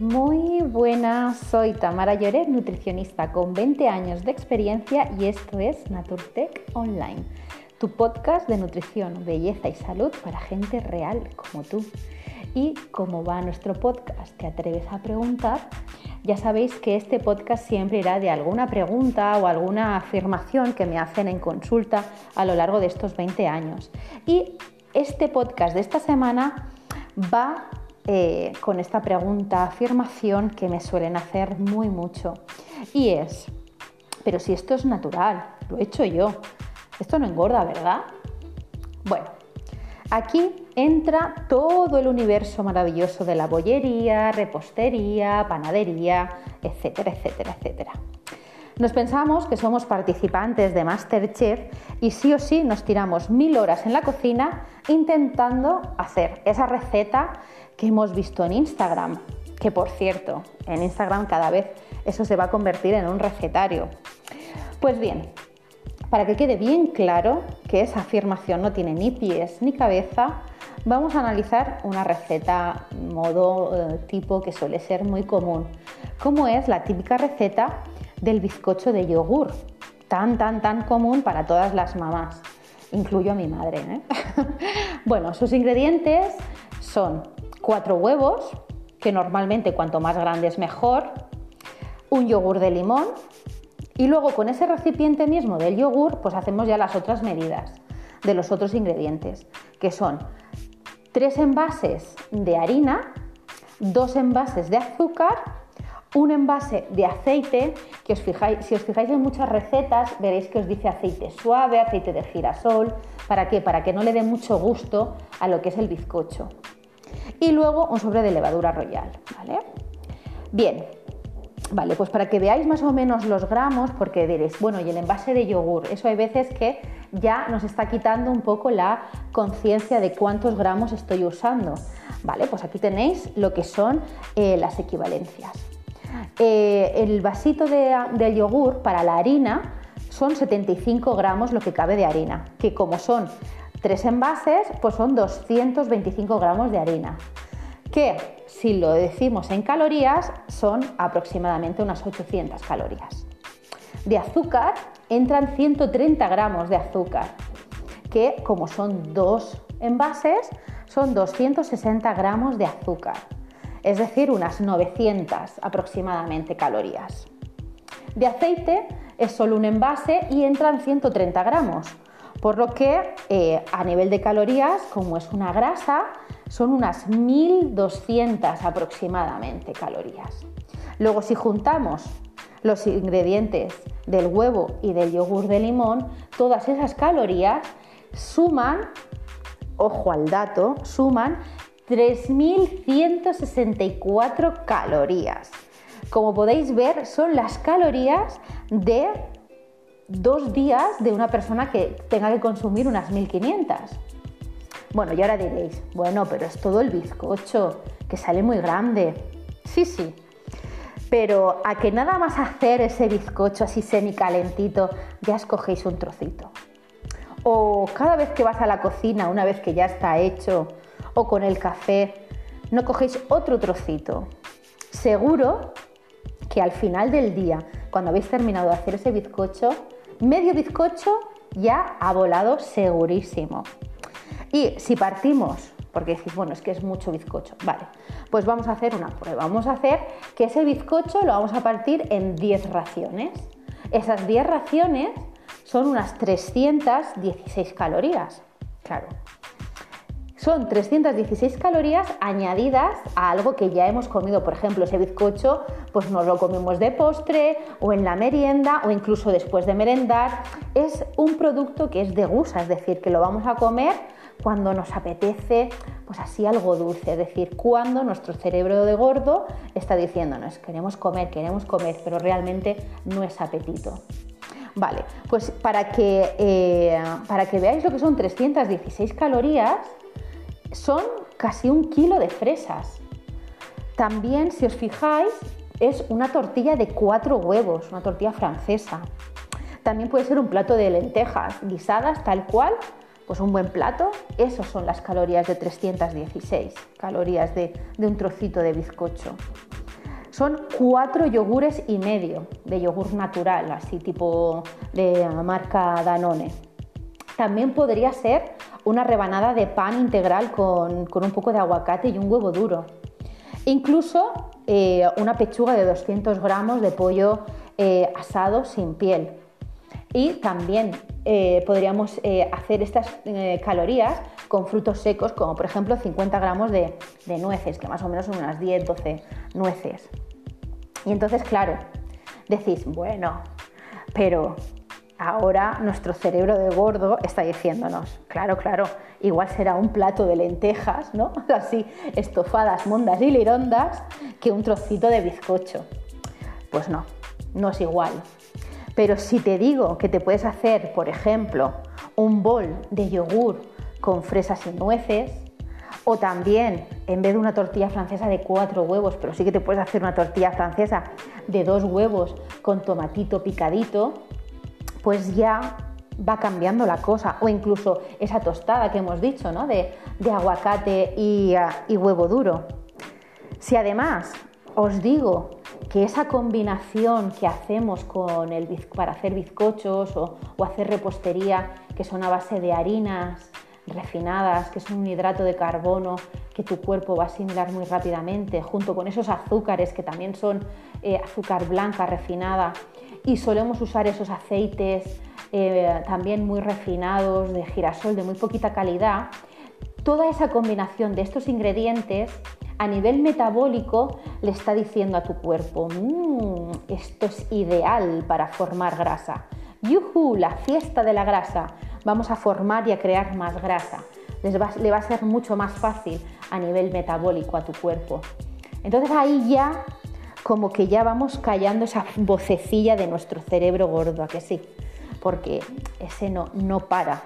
Muy buenas, soy Tamara Lloret, nutricionista con 20 años de experiencia y esto es Naturtech Online, tu podcast de nutrición, belleza y salud para gente real como tú. Y como va nuestro podcast, te atreves a preguntar, ya sabéis que este podcast siempre irá de alguna pregunta o alguna afirmación que me hacen en consulta a lo largo de estos 20 años. Y este podcast de esta semana va eh, con esta pregunta, afirmación que me suelen hacer muy mucho. Y es, pero si esto es natural, lo he hecho yo, esto no engorda, ¿verdad? Bueno, aquí entra todo el universo maravilloso de la bollería, repostería, panadería, etcétera, etcétera, etcétera. Nos pensamos que somos participantes de Masterchef y sí o sí nos tiramos mil horas en la cocina intentando hacer esa receta que hemos visto en Instagram, que por cierto, en Instagram cada vez eso se va a convertir en un recetario. Pues bien, para que quede bien claro que esa afirmación no tiene ni pies ni cabeza, vamos a analizar una receta modo eh, tipo que suele ser muy común, como es la típica receta del bizcocho de yogur, tan, tan, tan común para todas las mamás. Incluyo a mi madre. ¿eh? bueno, sus ingredientes son cuatro huevos, que normalmente cuanto más grandes mejor, un yogur de limón y luego con ese recipiente mismo del yogur pues hacemos ya las otras medidas de los otros ingredientes, que son tres envases de harina, dos envases de azúcar un envase de aceite, que os fijáis, si os fijáis en muchas recetas, veréis que os dice aceite suave, aceite de girasol, ¿para qué? Para que no le dé mucho gusto a lo que es el bizcocho. Y luego un sobre de levadura royal, ¿vale? Bien, Vale, pues para que veáis más o menos los gramos, porque diréis, bueno, y el envase de yogur, eso hay veces que ya nos está quitando un poco la conciencia de cuántos gramos estoy usando. Vale, pues aquí tenéis lo que son eh, las equivalencias. Eh, el vasito de, yogur para la harina son 75 gramos lo que cabe de harina, que como son tres envases, pues son 225 gramos de harina, que si lo decimos en calorías son aproximadamente unas 800 calorías. De azúcar entran 130 gramos de azúcar, que como son dos envases, son 260 gramos de azúcar es decir, unas 900 aproximadamente calorías. De aceite es solo un envase y entran 130 gramos, por lo que eh, a nivel de calorías, como es una grasa, son unas 1200 aproximadamente calorías. Luego si juntamos los ingredientes del huevo y del yogur de limón, todas esas calorías suman, ojo al dato, suman 3.164 calorías. Como podéis ver, son las calorías de dos días de una persona que tenga que consumir unas 1.500. Bueno, y ahora diréis, bueno, pero es todo el bizcocho, que sale muy grande. Sí, sí. Pero a que nada más hacer ese bizcocho así semicalentito, ya escogéis un trocito. O cada vez que vas a la cocina, una vez que ya está hecho, o con el café, no cogéis otro trocito. Seguro que al final del día, cuando habéis terminado de hacer ese bizcocho, medio bizcocho ya ha volado segurísimo. Y si partimos, porque decís, bueno, es que es mucho bizcocho, vale, pues vamos a hacer una prueba. Vamos a hacer que ese bizcocho lo vamos a partir en 10 raciones. Esas 10 raciones son unas 316 calorías. Claro, son 316 calorías añadidas a algo que ya hemos comido. Por ejemplo, ese bizcocho, pues nos lo comemos de postre o en la merienda o incluso después de merendar. Es un producto que es de gusa, es decir, que lo vamos a comer cuando nos apetece, pues así algo dulce, es decir, cuando nuestro cerebro de gordo está diciéndonos, queremos comer, queremos comer, pero realmente no es apetito. Vale, pues para que, eh, para que veáis lo que son 316 calorías, son casi un kilo de fresas. También, si os fijáis, es una tortilla de cuatro huevos, una tortilla francesa. También puede ser un plato de lentejas guisadas tal cual, pues un buen plato. Esas son las calorías de 316 calorías de, de un trocito de bizcocho. son cuatro yogures y medio de yogur natural, así tipo de marca Danone. También podría ser una rebanada de pan integral con, un poco de aguacate y un huevo duro. Incluso eh, una pechuga de 200 gramos de pollo eh, asado sin piel. Y también eh, podríamos hacer estas calorías con frutos secos, como por ejemplo 50 gramos de, de nueces, que más o menos son unas 10-12 nueces. Y entonces, claro, decís, bueno, pero ahora nuestro cerebro de gordo está diciéndonos, claro, claro, igual será un plato de lentejas, ¿no? Así, estofadas, mondas y lirondas, que un trocito de bizcocho. Pues no, no es igual. Pero si te digo que te puedes hacer, por ejemplo, un bol de yogur con fresas y nueces, o también, en vez de una tortilla francesa de cuatro huevos, pero sí que te puedes hacer una tortilla francesa de dos huevos con tomatito picadito, pues ya va cambiando la cosa. O incluso esa tostada que hemos dicho, ¿no? De, aguacate y, huevo duro. Si además os digo que esa combinación que hacemos con el, para hacer bizcochos o, o hacer repostería, que son a base de harinas refinadas, que son un hidrato de carbono que tu cuerpo va a asimilar muy rápidamente, junto con esos azúcares que también son eh, azúcar blanca refinada, y solemos usar esos aceites eh, también muy refinados, de girasol, de muy poquita calidad, toda esa combinación de estos ingredientes a nivel metabólico le está diciendo a tu cuerpo, mmm, esto es ideal para formar grasa. ¡Yuhu! La fiesta de la grasa. Vamos a formar y a crear más grasa. le va a ser mucho más fácil a nivel metabólico a tu cuerpo. Entonces ahí ya como que ya vamos callando esa vocecilla de nuestro cerebro gordo, ¿a que sí? Porque ese no, no para.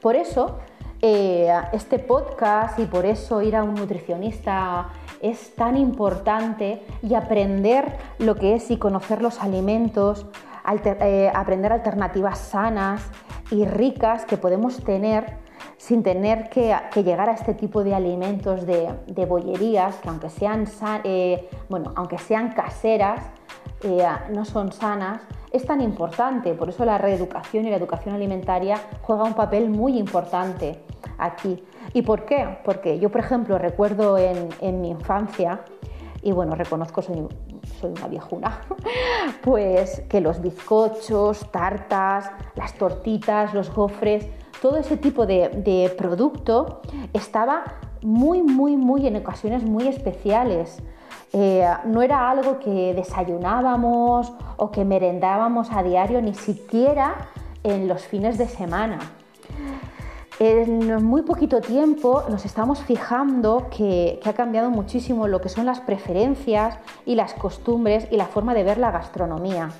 Por eso, eh, este podcast y por eso ir a un nutricionista es tan importante y aprender lo que es y conocer los alimentos, eh, aprender alternativas sanas y ricas que podemos tener sin tener que, llegar a este tipo de alimentos de, bollerías que aunque sean, eh, bueno, aunque sean caseras, eh, no son sanas, es tan importante. Por eso la reeducación y la educación alimentaria juega un papel muy importante aquí. ¿Y por qué? Porque yo, por ejemplo, recuerdo en, mi infancia, y bueno, reconozco, soy, soy una viejuna, pues que los bizcochos, tartas, las tortitas, los gofres, todo ese tipo de, producto estaba muy, muy, muy en ocasiones muy especiales. Eh, no era algo que desayunábamos o que merendábamos a diario, ni siquiera en los fines de semana. En muy poquito tiempo nos estamos fijando que, que, ha cambiado muchísimo lo que son las preferencias y las costumbres y la forma de ver la gastronomía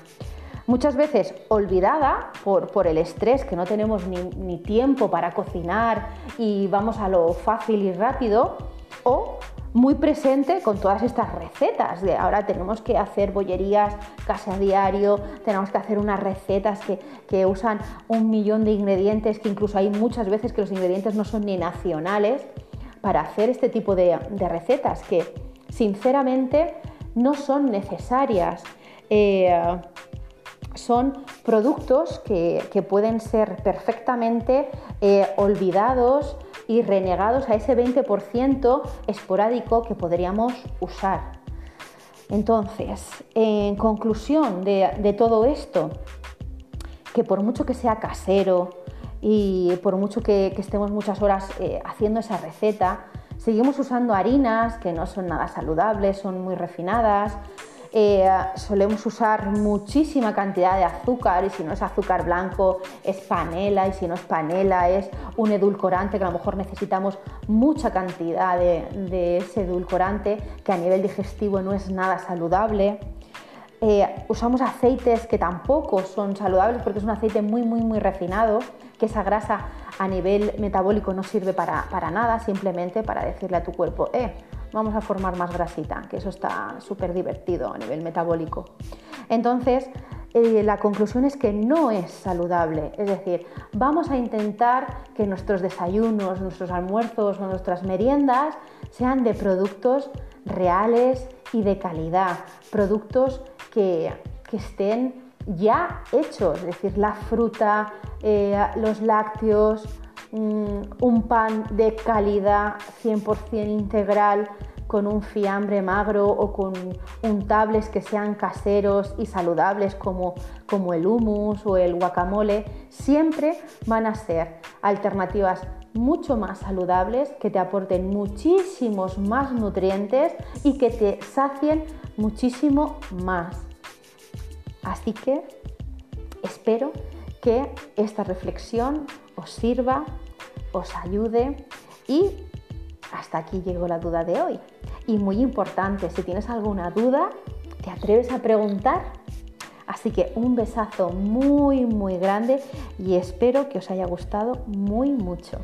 muchas veces olvidada por, el estrés, que no tenemos ni, tiempo para cocinar y vamos a lo fácil y rápido, o muy presente con todas estas recetas. De ahora tenemos que hacer bollerías casi a diario, tenemos que hacer unas recetas que, usan un millón de ingredientes, que incluso hay muchas veces que los ingredientes no son ni nacionales, para hacer este tipo de, recetas que sinceramente no son necesarias. Eh, son productos que, pueden ser perfectamente eh, olvidados y renegados a ese 20% esporádico que podríamos usar. Entonces, en conclusión de, todo esto, que por mucho que sea casero y por mucho que, estemos muchas horas eh, haciendo esa receta, seguimos usando harinas que no son nada saludables, son muy refinadas, eh, solemos usar muchísima cantidad de azúcar y si no es azúcar blanco es panela y si no es panela es un edulcorante que a lo mejor necesitamos mucha cantidad de, ese edulcorante que a nivel digestivo no es nada saludable. Eh, usamos aceites que tampoco son saludables porque es un aceite muy muy muy refinado que esa grasa a nivel metabólico no sirve para, para nada simplemente para decirle a tu cuerpo eh, vamos a formar más grasita, que eso está súper divertido a nivel metabólico. Entonces, eh, la conclusión es que no es saludable. Es decir, vamos a intentar que nuestros desayunos, nuestros almuerzos o nuestras meriendas sean de productos reales y de calidad, productos que, estén ya hechos, es decir, la fruta, eh, los lácteos, mm, un pan de calidad 100% integral, con un fiambre magro o con untables que sean caseros y saludables como, como el hummus o el guacamole, siempre van a ser alternativas mucho más saludables, que te aporten muchísimos más nutrientes y que te sacien muchísimo más. Así que espero que esta reflexión os sirva, os ayude y hasta aquí llegó la duda de hoy. Y muy importante, si tienes alguna duda, te atreves a preguntar. Así que un besazo muy, muy grande y espero que os haya gustado muy mucho.